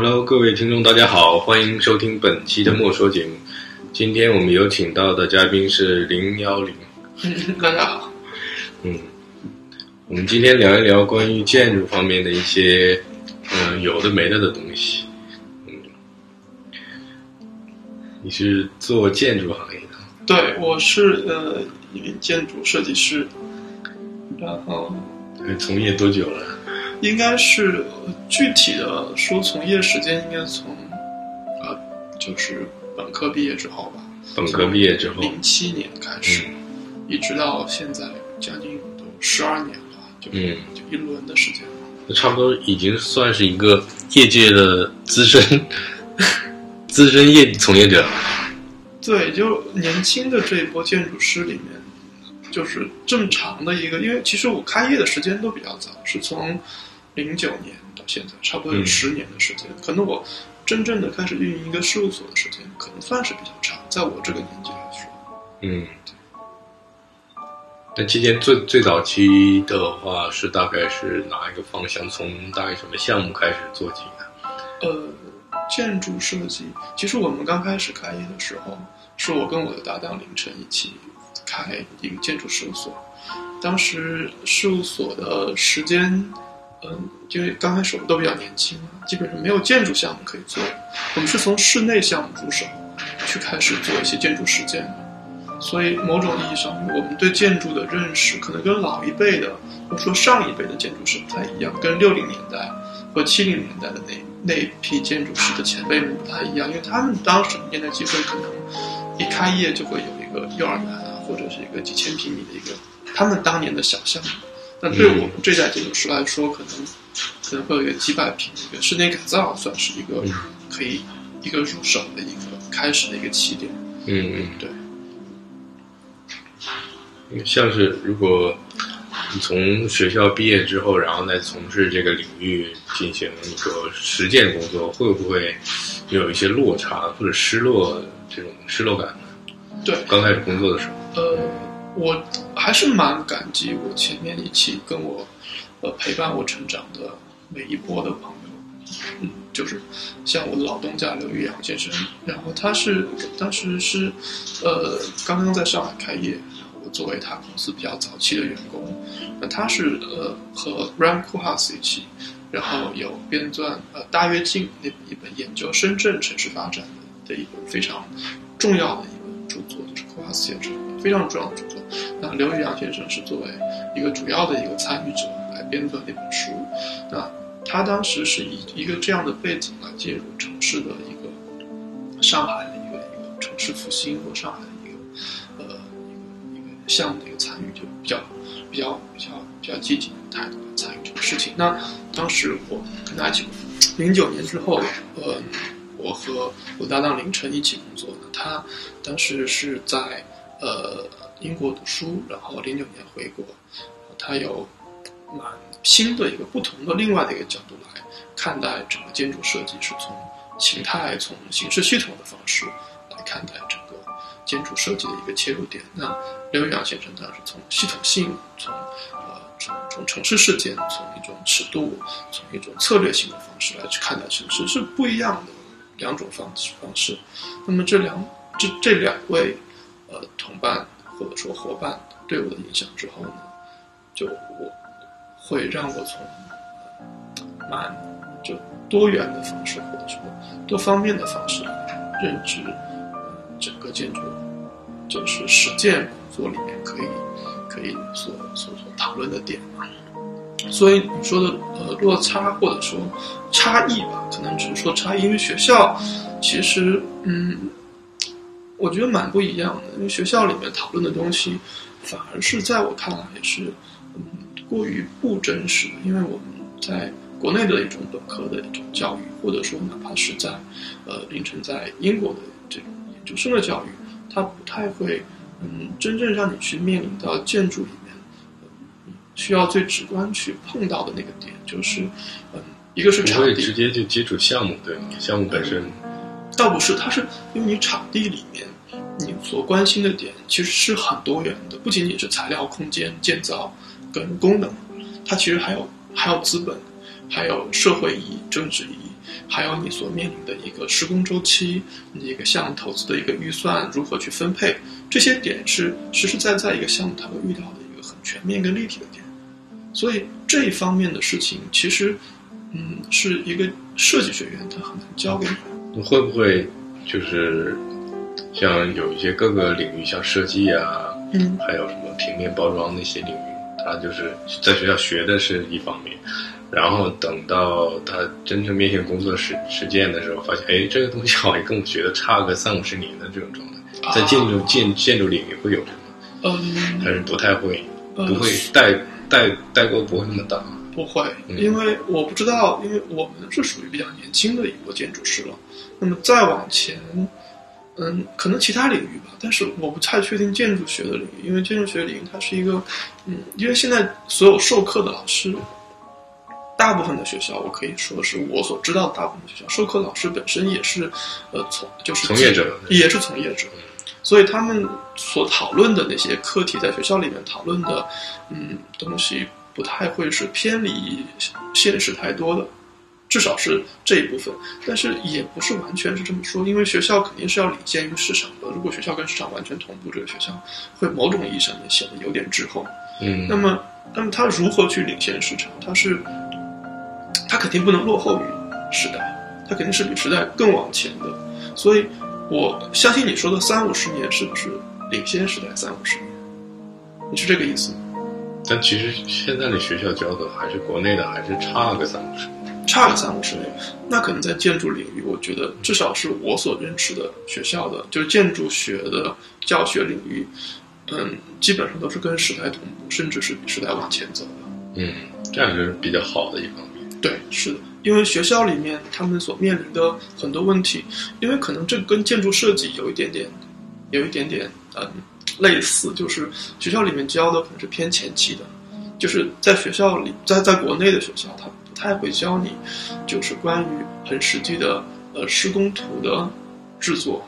Hello，各位听众，大家好，欢迎收听本期的莫说节目。今天我们有请到的嘉宾是零幺零，大家好。嗯，我们今天聊一聊关于建筑方面的一些，嗯，有的没的的东西。嗯，你是做建筑行业的？对，我是呃一名建筑设计师，然后呃从业多久了？应该是呃具体的说从业时间应该从呃就是本科毕业之后吧，本科毕业之后，零七年开始，一直到现在将近都十二年了，就嗯就一轮的时间了。那差不多已经算是一个业界的资深 资深业从业者了。对，就年轻的这一波建筑师里面，就是正常的一个，因为其实我开业的时间都比较早，是从零九年到现在，差不多有嗯十年的时间。可能我真正的开始运营一个事务所的时间，可能算是比较长，在我这个年纪来说。嗯，那期间最最早期的话是大概是哪一个方向？从大概什么项目开始做起的？呃，建筑设计，其实我们刚开始开业的时候，是我跟我的搭档凌晨一起开一个建筑事务所。当时事务所的时间，嗯，因为刚开始我们都比较年轻，基本上没有建筑项目可以做，我们是从室内项目入手，去开始做一些建筑实践的。所以某种意义上，我们对建筑的认识可能跟老一辈的，或者说上一辈的建筑师不太一样，跟六零年代和七零年代的那那批建筑师的前辈们不太一样，因为他们当时年代机会可能一开业就会有一个幼儿园啊，或者是一个几千平米的一个他们当年的小项目。但对我们这代建筑师来说，可能可能会有一个几百平的一个室内改造，算是一个可以一个入手的一个开始的一个起点。嗯嗯，对。像是如果你从学校毕业之后，然后再从事这个领域进行一个实践工作，会不会有一些落差或者失落这种失落感呢？对，刚开始工作的时候，呃，我还是蛮感激我前面一起跟我呃陪伴我成长的每一波的朋友，嗯，就是像我的老东家刘玉阳先生，然后他是当时是呃刚刚在上海开业，我作为他公司比较早期的员工，那他是呃和 Ram Koolhaas 一起，然后有编撰呃大跃进那一本研究深圳城市发展的的一本非常重要的一本著作，就是 Koolhaas 先生非常重要的著作。那刘宇阳先生是作为一个主要的一个参与者来编撰那本书。那他当时是以一个这样的背景来介入城市的一个上海的一个一个城市复兴和上海的一个呃一个一个项目的一个参与，就比较比较比较比较积极的态度来参与这个事情。那当时我跟他一起，零九年之后，呃，我和我搭档凌晨一起工作呢。他当时是在呃英国读书，然后零九年回国，他有蛮新的一个不同的另外的一个角度来看待整个建筑设计，是从形态、从形式系统的方式来看待整个建筑设计的一个切入点。那刘宇阳先生他是从系统性，从呃从从城市事件，从一种尺度，从一种策略性的方式来去看待城市，是不一样的两种方式方式。那么这两这这两位呃同伴或者说伙伴对我的影响之后呢，就我会让我从蛮就多元的方式或者说多方面的方式认知整个建筑就是实践工作里面可以可以所所所讨论的点嘛。所以你说的呃落差或者说差异吧，可能只是说差异，因为学校其实嗯，我觉得蛮不一样的。因为学校里面讨论的东西，反而是在我看来是嗯过于不真实，因为我们在国内的一种本科的一种教育，或者说哪怕是在呃凌晨在英国的这种研究生的教育，它不太会嗯真正让你去面临到建筑里面。需要最直观去碰到的那个点，就是，嗯，一个是不场地，直接就接触项目，对？项目本身，倒不是，它是因为你场地里面你所关心的点其实是很多元的，不仅仅是材料、空间、建造跟功能，它其实还有还有资本，还有社会意义、政治意义，还有你所面临的一个施工周期，你一个项目投资的一个预算如何去分配，这些点是实实在在一个项目它会遇到的一个很全面跟立体的点。所以这一方面的事情，其实，嗯，是一个设计学院它很难教给你。会不会就是像有一些各个领域，像设计啊，嗯，还有什么平面包装那些领域，他就是在学校学的是一方面。然后等到他真正面向工作实实践的时候，发现哎，这个东西好像跟我学的差个三五十年的这种状态，在建筑建建筑领域会有这个吗？嗯，还是不太会，不会代代代沟不会那么大。不会，因为我不知道，因为我们是属于比较年轻的一波建筑师了。那么再往前，嗯，可能其他领域吧，但是我不太确定建筑学的领域，因为建筑学领域它是一个，嗯，因为现在所有授课的老师。大部分的学校，我可以说是我所知道的大部分学校，授课老师本身也是，呃，从就是从业者，也是从业者，所以他们所讨论的那些课题，在学校里面讨论的，嗯，东西不太会是偏离现实太多的，至少是这一部分。但是也不是完全是这么说，因为学校肯定是要领先于市场的。如果学校跟市场完全同步，这个学校会某种意义上面显得有点滞后。嗯，那么，那么他如何去领先市场？他是。它肯定不能落后于时代，它肯定是比时代更往前的，所以我相信你说的三五十年是不是领先时代三五十年？你是这个意思？但其实现在的学校教的还是国内的，还是差个三五十年，差个三五十年。那可能在建筑领域，我觉得至少是我所认识的学校的，就是建筑学的教学领域，嗯，基本上都是跟时代同步，甚至是比时代往前走的。嗯，这样是比较好的一方面。对，是的，因为学校里面他们所面临的很多问题，因为可能这跟建筑设计有一点点，有一点点嗯类似，就是学校里面教的可能是偏前期的，就是在学校里，在在国内的学校，他不太会教你，就是关于很实际的呃施工图的制作，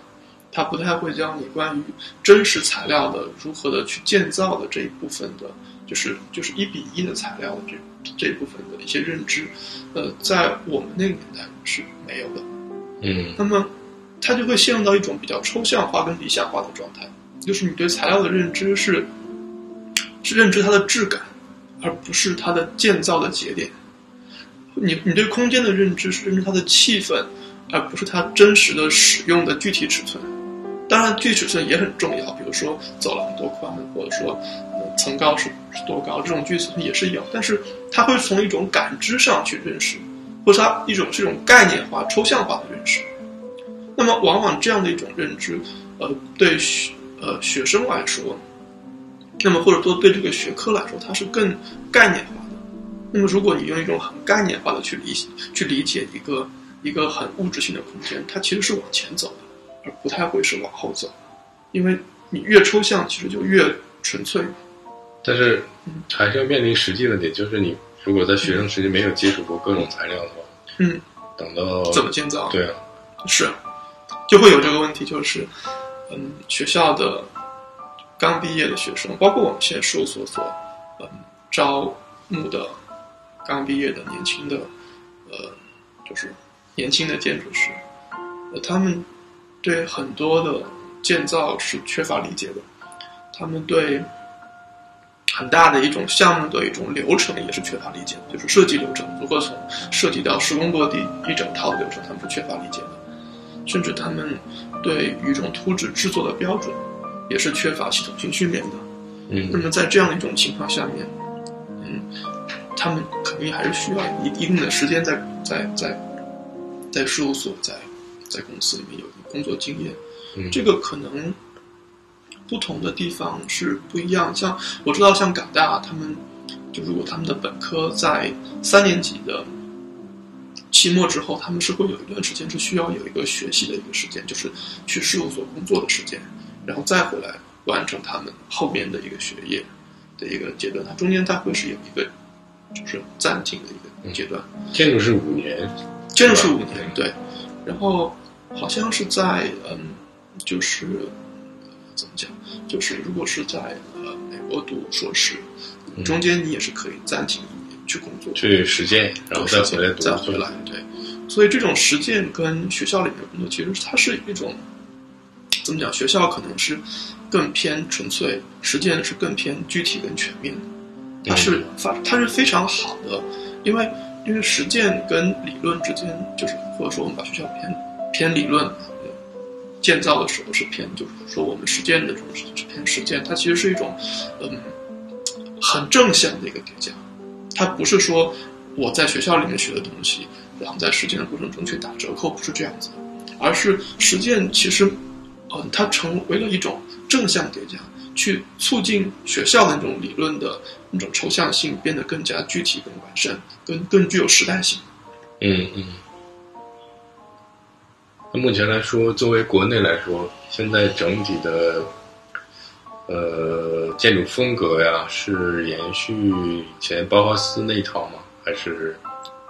他不太会教你关于真实材料的如何的去建造的这一部分的，就是就是一比一的材料的这。这部分的一些认知，呃，在我们那个年代是没有的。嗯，那么，他就会陷入到一种比较抽象化跟理想化的状态，就是你对材料的认知是，是认知它的质感，而不是它的建造的节点。你你对空间的认知是认知它的气氛，而不是它真实的使用的具体尺寸。当然，具体尺寸也很重要，比如说走廊多宽，或者说。层高是是多高？这种具体尺寸也是有，但是它会从一种感知上去认识，或者它一种是一种概念化、抽象化的认识。那么，往往这样的一种认知，呃，对呃学生来说，那么或者说对这个学科来说，它是更概念化的。那么，如果你用一种很概念化的去理去理解一个一个很物质性的空间，它其实是往前走的，而不太会是往后走，因为你越抽象，其实就越纯粹。但是，还是要面临实际问题，就是你如果在学生时期没有接触过各种材料的话，嗯，等到怎么建造？对啊，是，就会有这个问题，就是，嗯，学校的刚毕业的学生，包括我们现在事务所所，嗯，招募的刚毕业的年轻的，呃，就是年轻的建筑师，呃，他们对很多的建造是缺乏理解的，他们对。很大的一种项目的一种流程也是缺乏理解的，就是设计流程如何从设计到施工落地一整套流程，他们是缺乏理解的，甚至他们对于一种图纸制作的标准也是缺乏系统性训练的。嗯，那么在这样的一种情况下面，嗯，他们肯定还是需要一一定的时间在在在在事务所在在公司里面有工作经验，嗯，这个可能。不同的地方是不一样，像我知道，像港大他们，就如果他们的本科在三年级的期末之后，他们是会有一段时间是需要有一个学习的一个时间，就是去事务所工作的时间，然后再回来完成他们后面的一个学业的一个阶段。它中间它会是有一个就是暂停的一个阶段。建筑是五年，建筑是五年，对。然后好像是在嗯，就是怎么讲？就是如果是在呃美国读硕士，中间你也是可以暂停去工作，去实践，然后再回来读。再回来，对。所以这种实践跟学校里面的工作，其实它是一种怎么讲？学校可能是更偏纯粹，实践是更偏具体跟全面。它是发，它是非常好的，因为因为实践跟理论之间，就是或者说我们把学校偏偏理论建造的时候是偏，就是说我们实践的这种是偏实践，它其实是一种嗯很正向的一个叠加。它不是说我在学校里面学的东西，然后在实践的过程中去打折扣，不是这样子，而是实践其实，嗯，它成为了一种正向叠加，去促进学校的那种理论的那种抽象性变得更加具体、更完善、更更具有时代性。嗯嗯。那目前来说，作为国内来说，现在整体的。呃，建筑风格呀，是延续以前包豪斯那一套吗？还是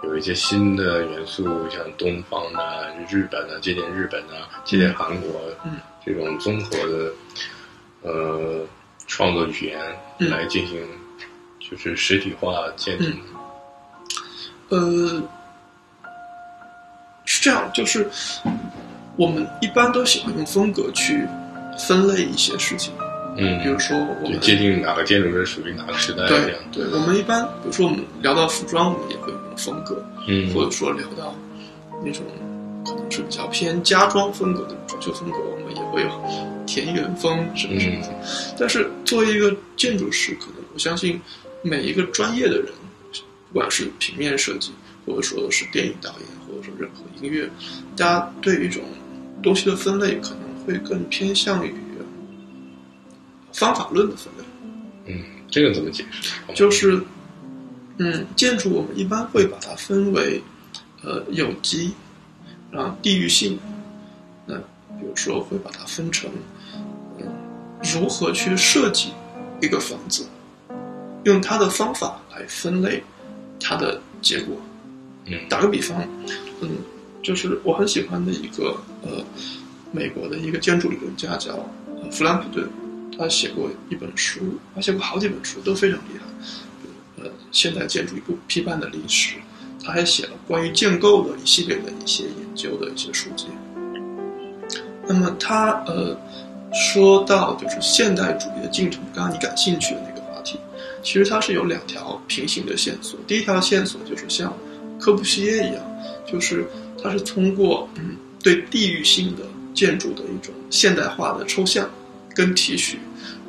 有一些新的元素，像东方的、日本的，借鉴日本的，借鉴韩国，嗯，这种综合的呃创作语言来进行，就是实体化建筑。呃，是这样，就是我们一般都喜欢用风格去分类一些事情。嗯，比如说我们界定哪个建筑是属于哪个时代这样。对，我们一般比如说我们聊到服装，我们也会有风格，嗯，或者说聊到那种可能是比较偏家装风格的装修风格，我们也会有田园风什么什么。但是作为一个建筑师，可能我相信每一个专业的人，不管是平面设计，或者说是电影导演，或者说任何音乐，大家对一种东西的分类可能会更偏向于。方法论的分类，嗯，这个怎么解释？就是，嗯，建筑我们一般会把它分为，呃，有机，然后地域性，那比如说会把它分成，嗯，如何去设计一个房子，用它的方法来分类它的结果。嗯，打个比方，嗯，就是我很喜欢的一个呃，美国的一个建筑理论家叫弗兰普顿。他写过一本书，他写过好几本书，都非常厉害。呃，现代建筑一部批判的历史，他还写了关于建构的一系列的一些研究的一些书籍。那么他呃说到就是现代主义的进程，刚刚你感兴趣的那个话题，其实它是有两条平行的线索。第一条线索就是像科布西耶一样，就是它是通过嗯对地域性的建筑的一种现代化的抽象跟提取。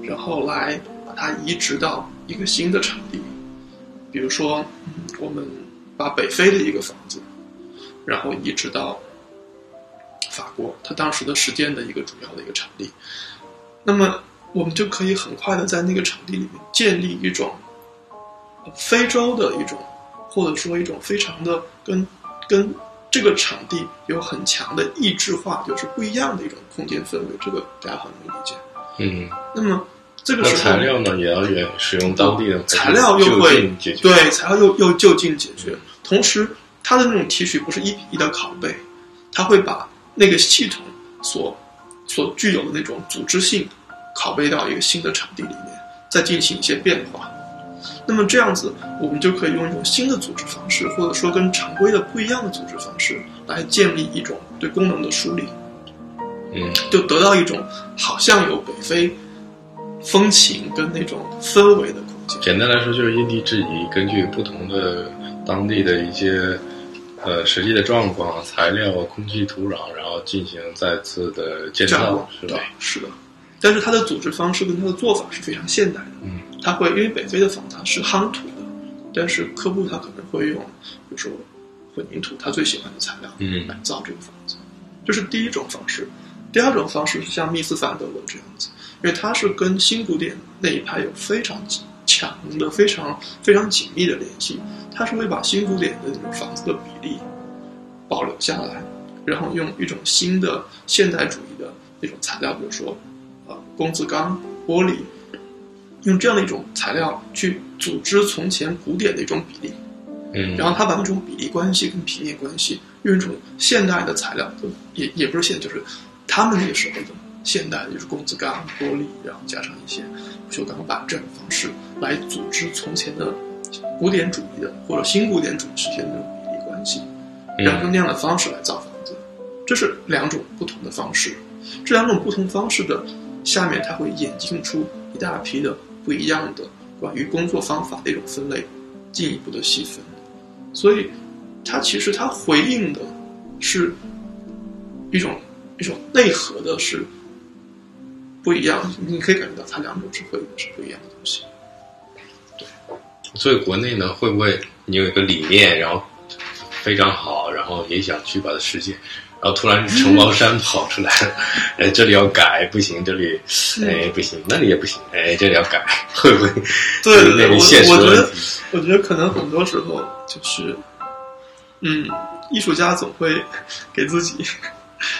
然后来把它移植到一个新的场地，比如说，我们把北非的一个房子，然后移植到法国，它当时的实践的一个主要的一个场地，那么我们就可以很快的在那个场地里面建立一种非洲的一种，或者说一种非常的跟跟这个场地有很强的异质化，就是不一样的一种空间氛围，这个大家很容易理解。嗯，那么这个时候材料呢也要也使用当地的材料，又会对材料又又就近解决。同时，它的那种提取不是一比一的拷贝，它会把那个系统所所具有的那种组织性拷贝到一个新的场地里面，再进行一些变化。那么这样子，我们就可以用一种新的组织方式，或者说跟常规的不一样的组织方式，来建立一种对功能的梳理。嗯，就得到一种好像有北非风情跟那种氛围的空间。简单来说，就是因地制宜，根据不同的当地的一些呃实际的状况、材料、空气、土壤，然后进行再次的建造，是吧？是的。但是它的组织方式跟它的做法是非常现代的。嗯，它会因为北非的房它是夯土的，但是科布他可能会用，比如说混凝土，他最喜欢的材料，嗯，来造这个房子。这是第一种方式。第二种方式是像密斯凡德伦这样子，因为它是跟新古典那一派有非常强的、非常非常紧密的联系。它是会把新古典的那种房子的比例保留下来，然后用一种新的现代主义的那种材料，比如说呃工字钢、玻璃，用这样的一种材料去组织从前古典的一种比例。嗯，然后他把那种比例关系跟平面关系用一种现代的材料，也也不是现，就是。他们那个时候的现代就是工字钢、玻璃，然后加上一些不锈钢板这样的方式来组织从前的古典主义的或者新古典主义之间的比例关系，然后用那样的方式来造房子，这是两种不同的方式。这两种不同方式的下面，它会演进出一大批的不一样的关于工作方法的一种分类，进一步的细分。所以，它其实它回应的是一种一种内核的，是不一样。你可以感觉到它两种是回应的是不一样的东西。对所以国内呢，会不会你有一个理念，然后非常好，然后也想去把它实现，然后突然承包山跑出来了，哎，这里要改不行，这里哎不行，那里也不行，哎，这里要改，会不会？对对对，我现实我觉得我觉得可能很多时候就是，嗯，艺术家总会给自己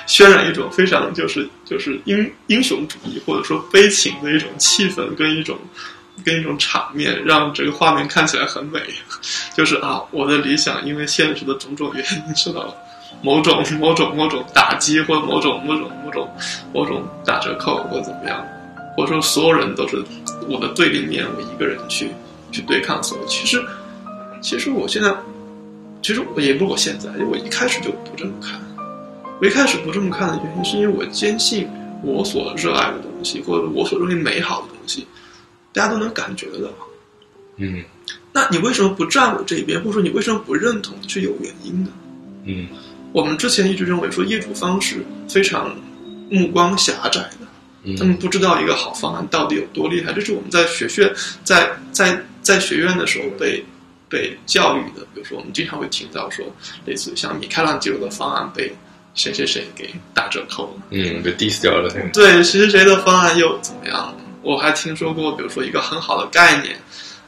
渲染一种非常就是就是英英雄主义或者说悲情的一种气氛跟一种跟一种场面，让这个画面看起来很美。就是啊，我的理想因为现实的种种原因受到了某种 某种某种打击，或某种某种某种某种打折扣，或怎么样，或者说所有人都是我的对立面，我一个人去去对抗所有。其实，其实我现在，其实我也不是我现在，因为我一开始就不这么看。我一开始不这么看的原因，是因为我坚信我所热爱的东西，或者我所认为美好的东西，大家都能感觉得到。嗯那你为什么不站我这边，或者说你为什么不认同？是有原因的。嗯我们之前一直认为说业主方是非常目光狭窄的，他们嗯不知道一个好方案到底有多厉害。这是我们在学学在在在学院的时候被被教育的。比如说，我们经常会听到说，类似于像米开朗基罗的方案被谁谁谁给打折扣了，嗯，被 diss 掉了，对谁谁谁的方案又怎么样？我还听说过，比如说一个很好的概念，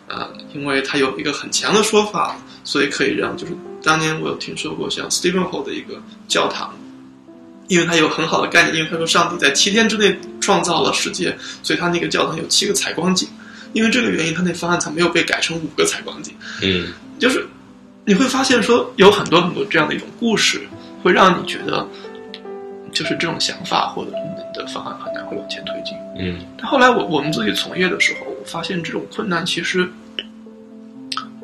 啊、因为它有一个很强的说法，所以可以让就是当年我有听说过像 Stephen Hall 的一个教堂，因为它有很好的概念，因为他说上帝在七天之内创造了世界，所以他那个教堂有七个采光井，因为这个原因，他那方案才没有被改成五个采光井。嗯就是你会发现说有很多很多这样的一种故事，会让你觉得就是这种想法或者你的方案很难会往前推进。嗯但后来我我们自己从业的时候，我发现这种困难其实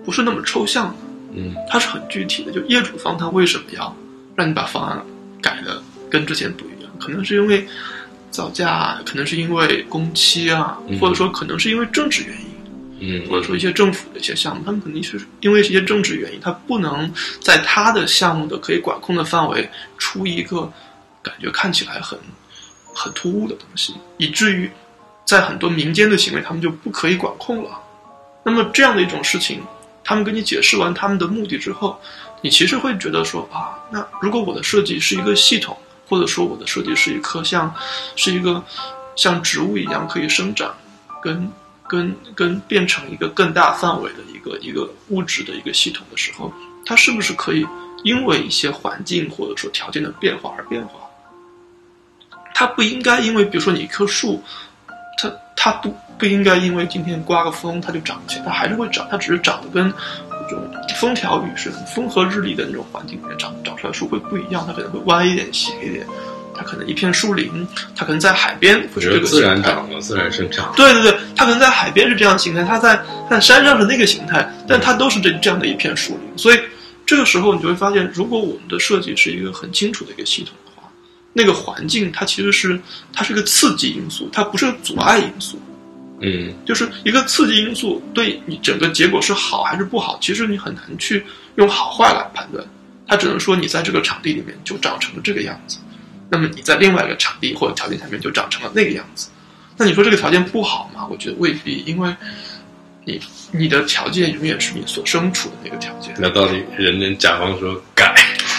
不是那么抽象的，嗯它是很具体的。就业主方他为什么要让你把方案改的跟之前不一样？可能是因为造价，可能是因为工期啊，嗯或者说可能是因为政治原因。嗯，或者说一些政府的一些项目，他们肯定是因为一些政治原因，他不能在他的项目的可以管控的范围出一个感觉看起来很很突兀的东西，以至于在很多民间的行为他们就不可以管控了。那么这样的一种事情，他们跟你解释完他们的目的之后，你其实会觉得说啊，那如果我的设计是一个系统，或者说我的设计是一棵像是一个像植物一样可以生长，跟跟跟变成一个更大范围的一个一个物质的一个系统的时候，它是不是可以因为一些环境或者说条件的变化而变化？它不应该因为比如说你一棵树，它它不不应该因为今天刮个风它就长起来，它还是会长，它只是长得跟这种风调雨顺、风和日丽的那种环境里面长长出来的树会不一样，它可能会歪一点、斜一点，它可能一片树林，它可能在海边会我是这个觉得自然长的，自然生长。对对对，它可能在海边是这样的形态，它在在山上是那个形态，但它都是这这样的一片树林。所以这个时候你就会发现，如果我们的设计是一个很清楚的一个系统的话，那个环境它其实是它是一个刺激因素，它不是阻碍因素。嗯就是一个刺激因素对你整个结果是好还是不好，其实你很难去用好坏来判断，它只能说你在这个场地里面就长成了这个样子，那么你在另外一个场地或者条件下面就长成了那个样子。那你说这个条件不好吗？我觉得未必，因为你你的条件永远是你所身处的那个条件。那到底人家甲方说改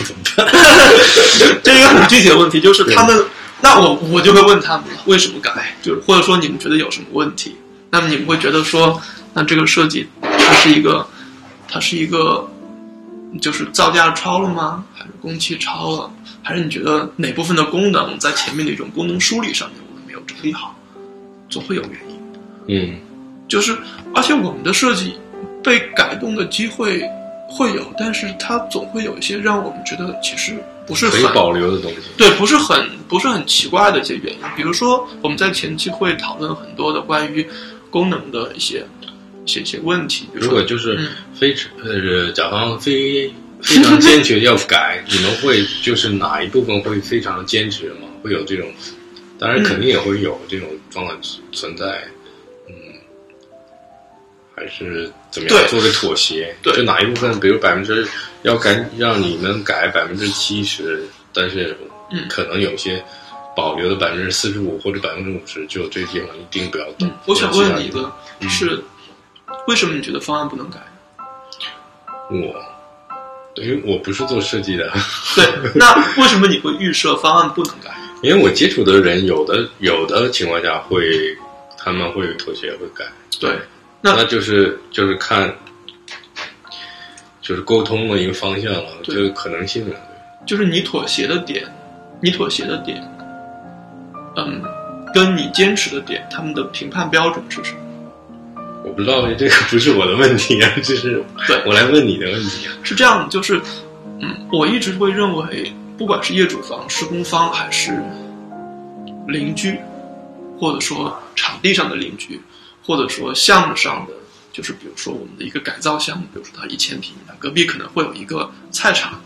怎么办？这一个很具体的问题，就是他们，那我我就会问他们了，为什么改？就是或者说你们觉得有什么问题？那么你们会觉得说，那这个设计它是一个，它是一个，就是造价超了吗？还是工期超了？还是你觉得哪部分的功能在前面的一种功能梳理上面我们没有整理好？总会有原因。嗯就是，而且我们的设计被改动的机会会有，但是它总会有一些让我们觉得其实不是很保留的东西。对，不是很不是很奇怪的一些原因，比如说我们在前期会讨论很多的关于功能的一些一些一些问题，比如果就是嗯非呃甲方非非常坚决要改，你们会就是哪一部分会非常的坚持吗？会有这种，当然肯定也会有这种状况存在，嗯，还是怎么样做个妥协？对就哪一部分，比如百分之要改，让你们改百分之七十，但是嗯可能有些保留的百分之四十五或者百分之五十，就这个地方一定不要动嗯。，我想问你其他地的嗯是，为什么你觉得方案不能改？我，对，因为我不是做设计的。对，那为什么你会预设方案不能改？因为我接触的人，有的有的情况下会，他们会妥协会改，对，那那就是就是看，就是沟通的一个方向了，对这个可能性了。就是你妥协的点，你妥协的点，嗯，跟你坚持的点，他们的评判标准是什么？我不知道这个不是我的问题啊，这是对我来问你的问题啊。是这样的，就是，嗯，我一直会认为，不管是业主方、施工方，还是邻居，或者说场地上的邻居，或者说项目上的，就是比如说我们的一个改造项目，比如说它一千平，它隔壁可能会有一个菜场，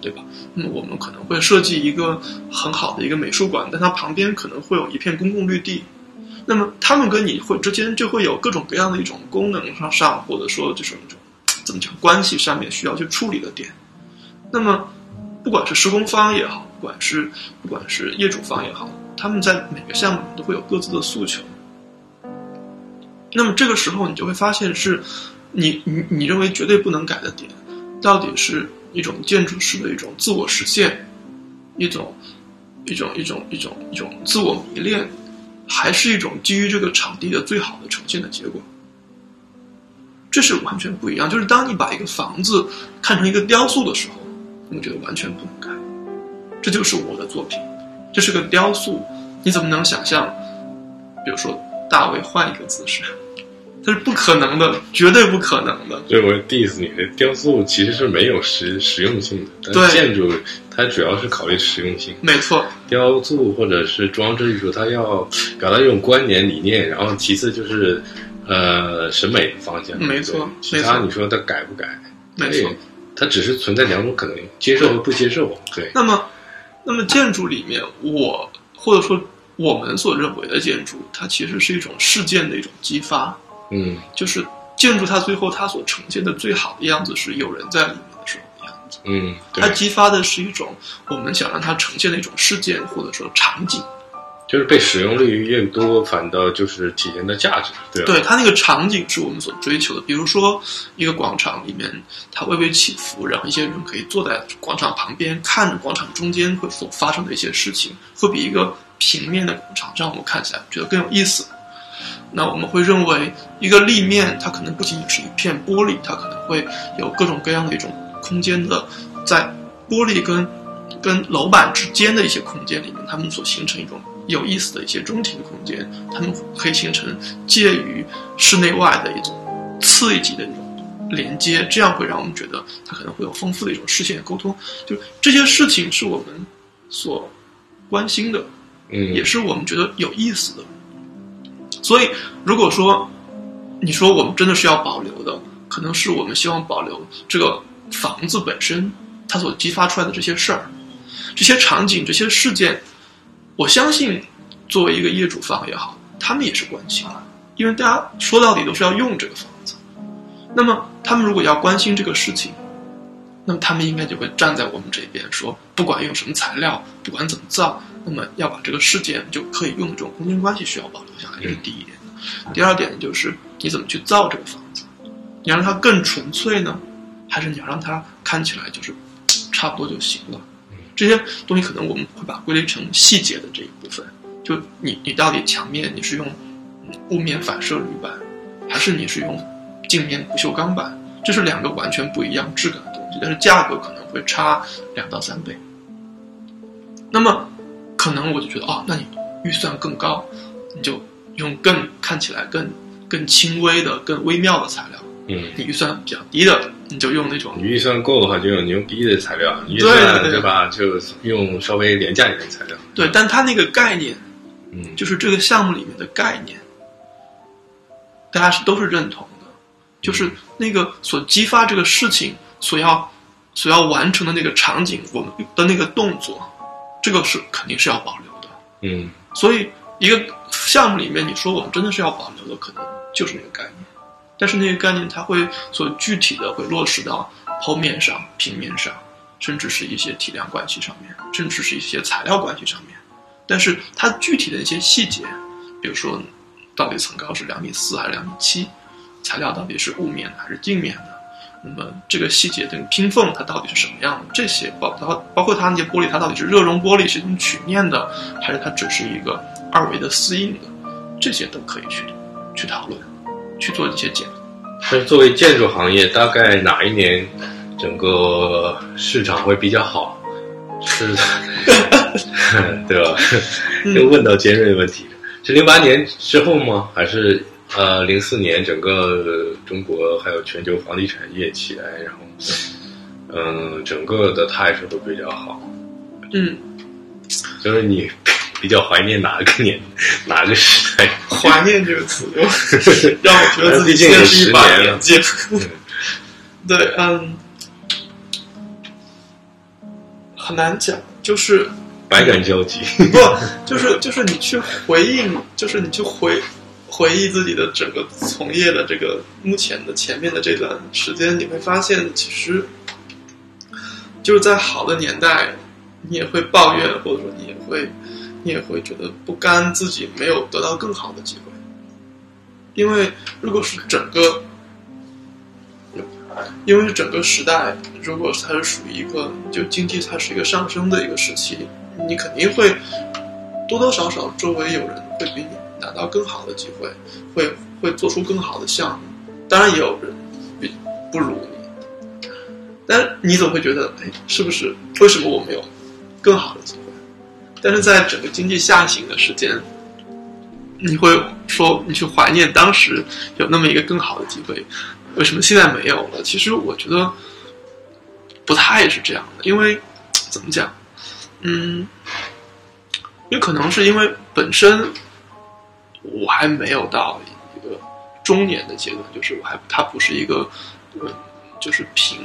对吧？那么我们可能会设计一个很好的一个美术馆，但它旁边可能会有一片公共绿地。那么他们跟你会之间就会有各种各样的一种功能上上，或者说这种一种怎么讲关系上面需要去处理的点。那么不管是施工方也好，不管是不管是业主方也好，他们在每个项目都会有各自的诉求。那么这个时候你就会发现是，你你你认为绝对不能改的点，到底是一种建筑师的一种自我实现，一种一种一种一种一种自我迷恋，还是一种基于这个场地的最好的呈现的结果？这是完全不一样。就是当你把一个房子看成一个雕塑的时候，我觉得完全不能改。这就是我的作品，这是个雕塑，你怎么能想象？比如说大卫换一个姿势，这是不可能的，绝对不可能的。对我 diss 你的雕塑其实是没有实实用性的，但对建筑它主要是考虑实用性。没错，雕塑或者是装置艺术，它要表达一种观念理念，然后其次就是呃审美方向。没错对其他你说它改不改？没错。它只是存在两种可能，接受和不接受。对，那么，那么建筑里面，我或者说我们所认为的建筑，它其实是一种事件的一种激发，嗯就是建筑它最后它所呈现的最好的样子是有人在里面的时候的样子。嗯，它，激发的是一种我们想让它呈现的一种事件或者说场景。就是被使用率越多，反倒就是体现的价值，对吧？对它那个场景是我们所追求的。比如说，一个广场里面它微微起伏，然后一些人可以坐在广场旁边，看着广场中间会所发生的一些事情，会比一个平面的广场让我们看起来觉得更有意思。那我们会认为，一个立面它可能不仅仅是一片玻璃，它可能会有各种各样的一种空间的，在玻璃跟跟楼板之间的一些空间里面，它们所形成一种有意思的一些中庭空间，它们可以形成介于室内外的一种次一级的那种连接，这样会让我们觉得它可能会有丰富的一种视线沟通。就这些事情是我们所关心的，嗯，也是我们觉得有意思的。所以，如果说你说我们真的是要保留的，可能是我们希望保留这个房子本身它所激发出来的这些事儿、这些场景、这些事件。我相信，作为一个业主方也好，他们也是关心的，因为大家说到底都是要用这个房子。那么，他们如果要关心这个事情，那么他们应该就会站在我们这边说，不管用什么材料，不管怎么造，那么要把这个事件就可以用的这种空间关系需要保留下来，这是第一点。第二点就是你怎么去造这个房子，你让它更纯粹呢，还是你要让它看起来就是差不多就行了？这些东西可能我们会把它归类成细节的这一部分，就你你到底墙面你是用雾面反射铝板，还是你是用镜面不锈钢板？这是两个完全不一样质感的东西，但是价格可能会差两到三倍。那么，可能我就觉得哦，那你预算更高，你就用更看起来更更轻微的、更微妙的材料。嗯，你预算比较低的，你就用那种你预算够的话，就用牛逼的材料；你预对算对对吧，就用稍微廉价一点的材料。对，但它那个概念嗯，就是这个项目里面的概念，大家是都是认同的，就是那个所激发这个事情所要所要完成的那个场景，我们的那个动作，这个是肯定是要保留的。嗯所以一个项目里面，你说我们真的是要保留的，可能就是那个概念，但是那个概念它会所具体的会落实到剖面上、平面上，甚至是一些体量关系上面，甚至是一些材料关系上面。但是它具体的一些细节，比如说到底层高是两米四还是两米七，材料到底是雾面的还是镜面的，那么这个细节的拼缝它到底是什么样的？这些包包包括它那些玻璃，它到底是热熔玻璃是一种曲面的，还是它只是一个二维的丝印的？这些都可以去去讨论，去做一些解读。但是作为建筑行业，大概哪一年整个市场会比较好？是，对吧？又问到尖锐问题。是零八年之后吗？还是呃零四年整个中国还有全球房地产业起来，然后嗯、整个的态势都比较好？嗯，就是你比较怀念哪个年哪个时代？怀念这个词，让我觉得自己现在是一把年纪。对，嗯，很难讲，就是百感交集。不，就是就是你去回应，就是你去回回忆自己的整个从业的这个目前的前面的这段时间，你会发现，其实就是在好的年代，你也会抱怨，或者说你也会你也会觉得不甘自己没有得到更好的机会，因为如果是整个。因为整个时代，如果它是属于一个就经济它是一个上升的一个时期，你肯定会多多少少周围有人会比你拿到更好的机会，会会做出更好的项目。当然也有人比不如你，但你总会觉得，哎，是不是为什么我没有更好的机会？但是在整个经济下行的时间，你会说你去怀念当时有那么一个更好的机会，为什么现在没有了？其实我觉得不太是这样的，因为怎么讲，嗯，也可能是因为本身我还没有到一个中年的阶段，就是我还它不是一个呃，就是平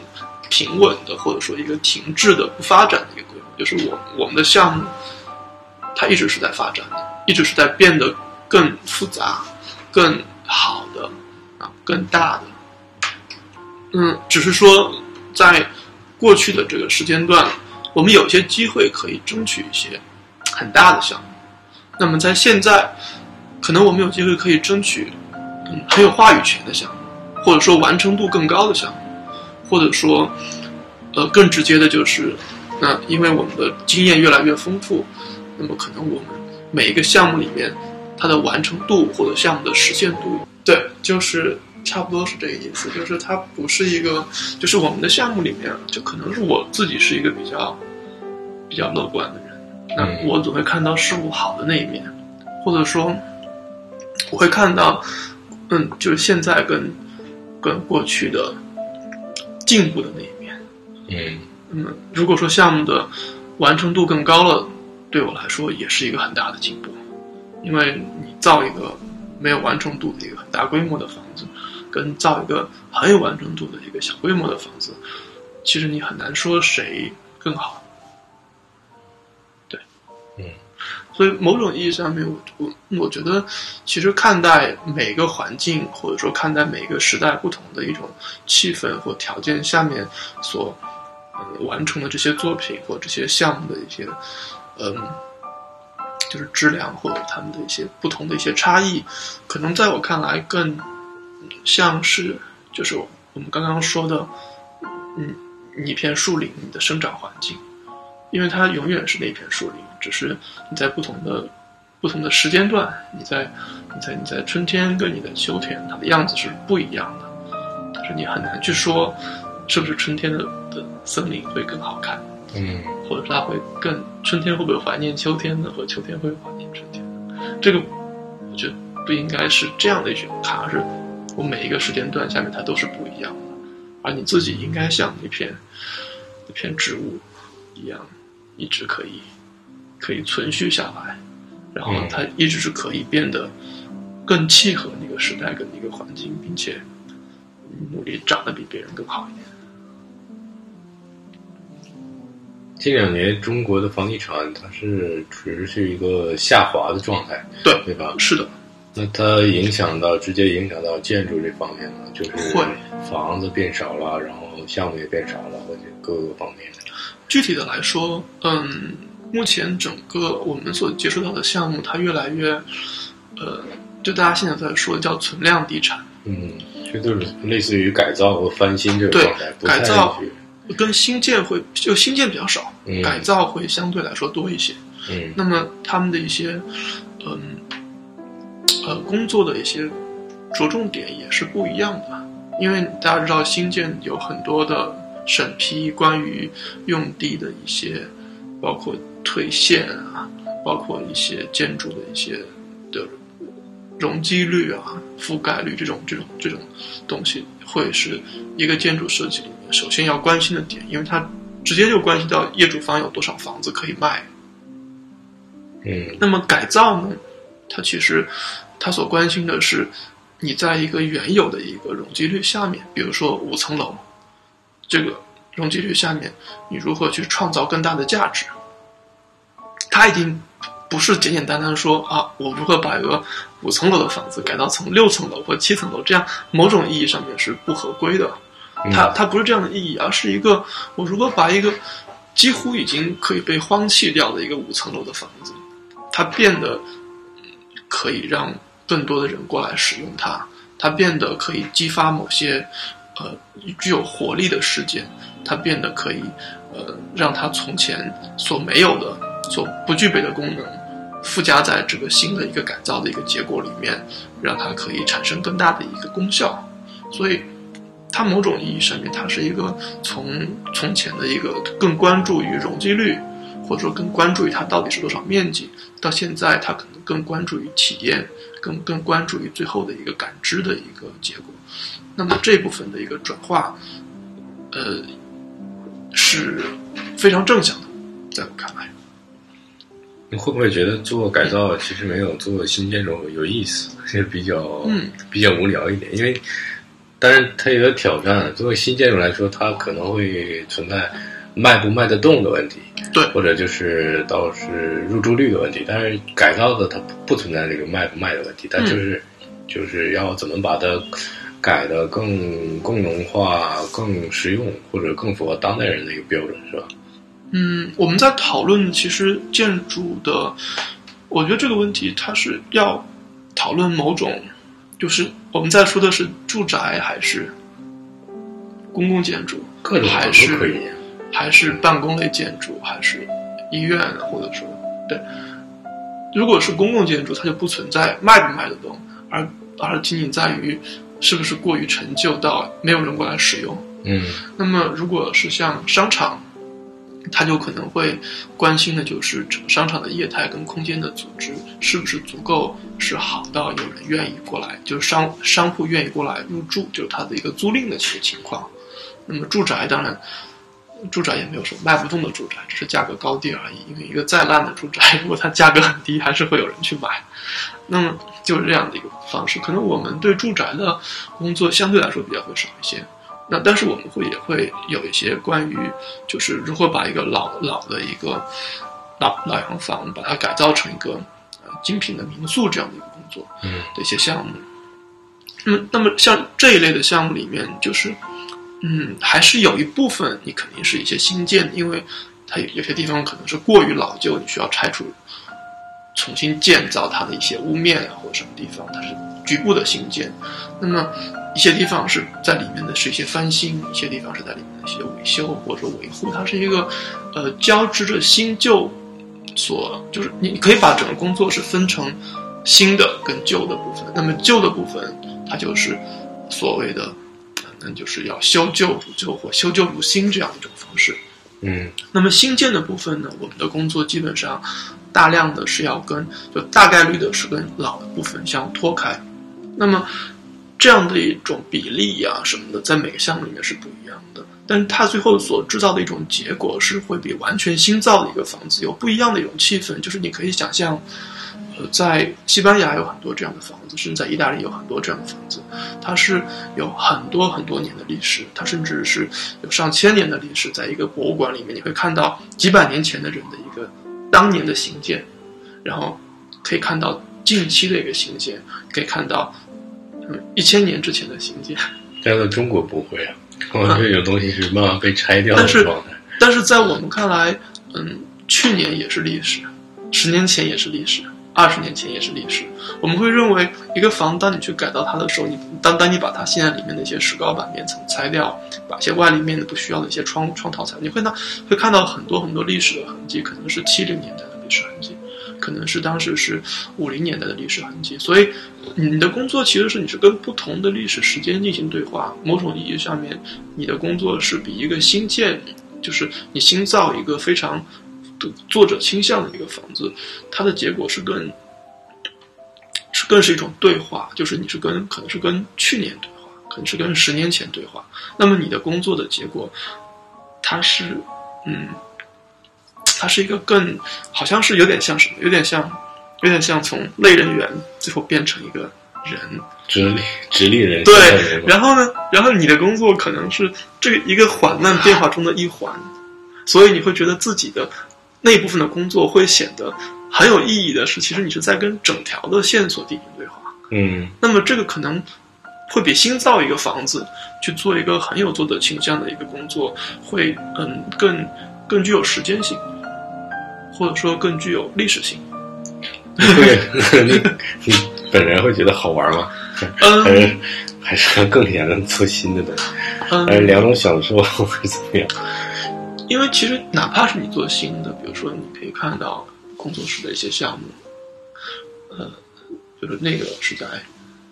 平稳的，或者说一个停滞的不发展的一个规划，就是我我们的项目它一直是在发展的，一直是在变得更复杂、更好的啊、更大的。嗯，只是说在过去的这个时间段，我们有些机会可以争取一些很大的项目。那么在现在，可能我们有机会可以争取嗯很有话语权的项目，或者说完成度更高的项目，或者说呃更直接的就是，那因为我们的经验越来越丰富，那么可能我们每一个项目里面它的完成度或者项目的实现度，对，就是差不多是这个意思，就是它不是一个，就是我们的项目里面，就可能是我自己是一个比较比较乐观的人，那嗯。我总会看到事物好的那一面，或者说我会看到，嗯，就是现在跟跟过去的进步的那一面。嗯嗯，如果说项目的完成度更高了，对我来说也是一个很大的进步，因为你造一个没有完成度的一个很大规模的房子，跟造一个很有完成度的一个小规模的房子，其实你很难说谁更好。所以某种意义上面，我我我觉得，其实看待每个环境，或者说看待每个时代不同的一种气氛或条件下面所呃完成的这些作品或这些项目的一些嗯，就是质量或者他们的一些不同的一些差异，可能在我看来更像是就是我们刚刚说的，嗯，一片树林你的生长环境，因为它永远是那片树林，只是你在不同的不同的时间段，你在你在你在春天跟你的秋天，它的样子是不一样的，但是你很难去说是不是春天的的森林会更好看。嗯或者是他会更春天会不会怀念秋天呢？和秋天会怀念春天呢？这个我觉得不应该是这样的一句话，而是我每一个时间段下面它都是不一样的，而你自己应该像一片一片植物一样，一直可以可以存续下来，然后嗯它一直是可以变得更契合那个时代跟那个环境，并且努力长得比别人更好一点。近两年中国的房地产它是处于是一个下滑的状态，对对吧？是的，那它影响到直接影响到建筑这方面吗？就是会房子变少了，然后项目也变少了，或者各个方面。具体的来说，嗯，目前整个我们所接触到的项目，它越来越，呃，就大家现在在说的叫存量地产，嗯，就就是类似于改造和翻新这个对改造跟新建会就新建比较少，嗯改造会相对来说多一些。嗯那么他们的一些，嗯，呃，工作的一些着重点也是不一样的，因为大家知道新建有很多的审批，关于用地的一些，包括退线啊，包括一些建筑的一些的容积率啊、覆盖率这种这种这种东西，会是一个建筑设计里面首先要关心的点，因为它直接就关系到业主方有多少房子可以卖。嗯那么改造呢，它其实它所关心的是你在一个原有的一个容积率下面，比如说五层楼，这个容积率下面，你如何去创造更大的价值？它已经不是简简单单说啊，我如何把一个五层楼的房子改造成六层楼或七层楼，这样某种意义上面是不合规的。它它不是这样的意义，而是一个我如果把一个几乎已经可以被荒弃掉的一个五层楼的房子，它变得嗯可以让更多的人过来使用它，它变得可以激发某些呃具有活力的事件，它变得可以呃让它从前所没有的、所不具备的功能。附加在这个新的一个改造的一个结果里面，让它可以产生更大的一个功效。所以，它某种意义上面，它是一个从从前的一个更关注于容积率，或者说更关注于它到底是多少面积，到现在它可能更关注于体验，更更关注于最后的一个感知的一个结果。那么这部分的一个转化，呃，是非常正向的，在我看来。你会不会觉得做改造其实没有做新建筑有意思，是比较嗯比较无聊一点？因为，但是它有挑战。作为新建筑来说，它可能会存在卖不卖得动的问题，对或者就是倒是入住率的问题。但是改造的它不不存在这个卖不卖的问题，它就是、就是要怎么把它改得更更能化、更实用，或者更符合当代人的一个标准，是吧？嗯，我们在讨论其实建筑的，我觉得这个问题它是要讨论某种，就是我们在说的是住宅还是公共建筑，各种还都可以是。还是办公类建筑，还是医院，或者说对，如果是公共建筑，它就不存在卖不卖得动，而而仅仅在于是不是过于陈旧到没有人过来使用。嗯那么，如果是像商场，他就可能会关心的就是整个商场的业态跟空间的组织是不是足够是好到有人愿意过来，就是商商铺愿意过来入住，就是它的一个租赁的情情况。那么住宅当然，住宅也没有什么卖不动的住宅，只是价格高低而已。因为一个再烂的住宅，如果它价格很低，还是会有人去买。那么就是这样的一个方式。可能我们对住宅的工作相对来说比较会少一些。那但是我们会也会有一些关于就是如何把一个老老的一个老老洋房把它改造成一个呃精品的民宿这样的一个工作嗯的一些项目。那么那么像这一类的项目里面，就是嗯还是有一部分你肯定是一些新建，因为它有有些地方可能是过于老旧，你需要拆除。重新建造它的一些屋面啊，或者什么地方，它是局部的新建。那么一些地方是在里面的是一些翻新，一些地方是在里面的一些维修或者说维护。它是一个呃交织着新旧所，就是你可以把整个工作是分成新的跟旧的部分。那么旧的部分，它就是所谓的，呃那就是要修旧如旧或修旧如新这样一种方式。嗯那么新建的部分呢，我们的工作基本上大量的是要跟就大概率的是跟老的部分相脱开。那么这样的一种比例呀、什么的，在每个项目里面是不一样的。但是它最后所制造的一种结果是会比完全新造的一个房子有不一样的一种气氛，就是你可以想象，呃，在西班牙有很多这样的房子，甚至在意大利有很多这样的房子，它是有很多很多年的历史，它甚至是有上千年的历史，在一个博物馆里面，你会看到几百年前的人的一个当年的兴建，然后可以看到近期的一个兴建，可以看到嗯一千年之前的新建。在中国不会啊，我这有东西是慢慢被拆掉的但是状态。但是在我们看来，嗯，去年也是历史，十年前也是历史，二十年前也是历史。我们会认为，一个房，当你去改造它的时候，你当当你把它现在里面的一些石膏板面层拆掉，把一些外立面的不需要的一些窗窗套拆，你会呢会看到很多很多历史的痕迹，可能是七零年代可能是当时是五零年代的历史痕迹。所以，你的工作其实是你是跟不同的历史时间进行对话。某种意义上面，你的工作是比一个新建。就是你新造一个非常作者倾向的一个房子，它的结果是更是更是一种对话，就是你是跟可能是跟去年对话，可能是跟十年前对话。那么你的工作的结果，它是嗯，它是一个更好像是有点像什么，有点像有点像从类人猿最后变成一个人。直立直立人对，然后呢，然后你的工作可能是这个一个缓慢变化中的一环，所以你会觉得自己的那部分的工作会显得很有意义的是，其实你是在跟整条的线索进行对话。嗯，那么这个可能会比新造一个房子去做一个很有作者倾向的一个工作，会嗯更更具有时间性，或者说更具有历史性。对，你 你本人会觉得好玩吗？嗯还是还是更想做新的东西？嗯，还是两种享受或者怎么样？因为其实哪怕是你做新的，比如说你可以看到工作室的一些项目，呃，就是那个是在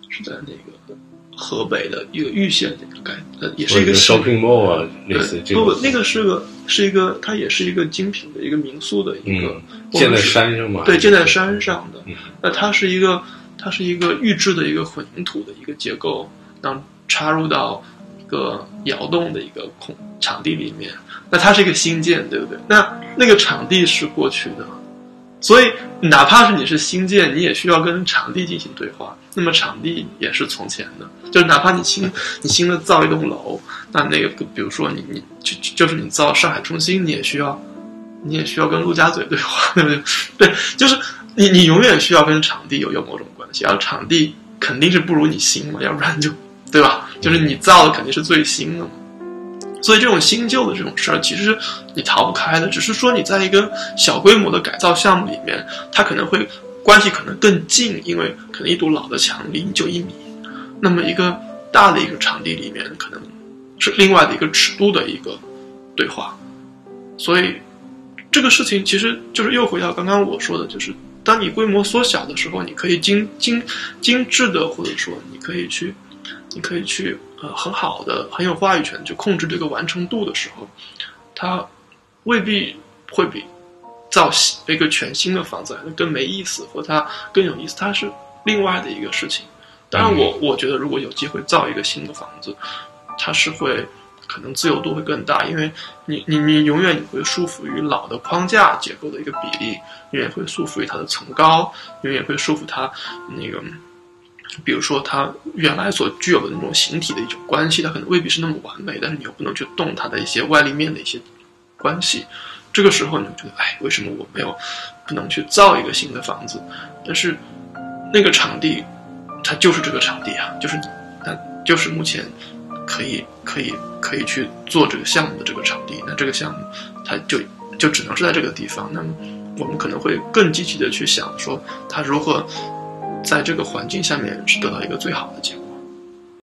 是在那个河北的一个玉县的一个改，呃，也是一个 shopping mall 啊，类似这种不不，。那个是个是一个，它也是一个精品的一个民宿的一个嗯，建在山上嘛？对，建在山上的。嗯那它是一个，它是一个预制的一个混凝土的一个结构，然后插入到一个窑洞的一个空场地里面。那它是一个新建，对不对？那那个场地是过去的，所以哪怕是你是新建，你也需要跟场地进行对话。那么场地也是从前的，就是哪怕你新 你新的造一栋楼，那那个比如说你你就就是你造上海中心，你也需要你也需要跟陆家嘴对话，对不对？对，就是你你永远需要跟场地有有某种关系，而场地肯定是不如你新嘛，要不然就对吧？就是你造的肯定是最新的嘛。所以这种新旧的这种事儿，其实你逃不开的，只是说你在一个小规模的改造项目里面，它可能会关系可能更近，因为可能一堵老的墙离你就一米，那么一个大的一个场地里面，可能是另外的一个尺度的一个对话，所以这个事情其实就是又回到刚刚我说的，就是当你规模缩小的时候，你可以精精精致的，或者说你可以去，你可以去呃很好的很有话语权去控制这个完成度的时候，它未必会比造一个全新的房子来的更没意思，或它更有意思，它是另外的一个事情。当然我，我觉得如果有机会造一个新的房子，它是会可能自由度会更大，因为你你你永远你会束缚于老的框架结构的一个比例，永远会束缚于它的层高，永远会束缚它那个，比如说它原来所具有的那种形体的一种关系，它可能未必是那么完美，但是你又不能去动它的一些外立面的一些关系。这个时候你就觉得，哎，为什么我没有不能去造一个新的房子？但是那个场地，它就是这个场地啊，就是那就是目前可以可以可以去做这个项目的这个场地。那这个项目，它就就只能是在这个地方。那么我们可能会更积极的去想说，它如何在这个环境下面是得到一个最好的结果。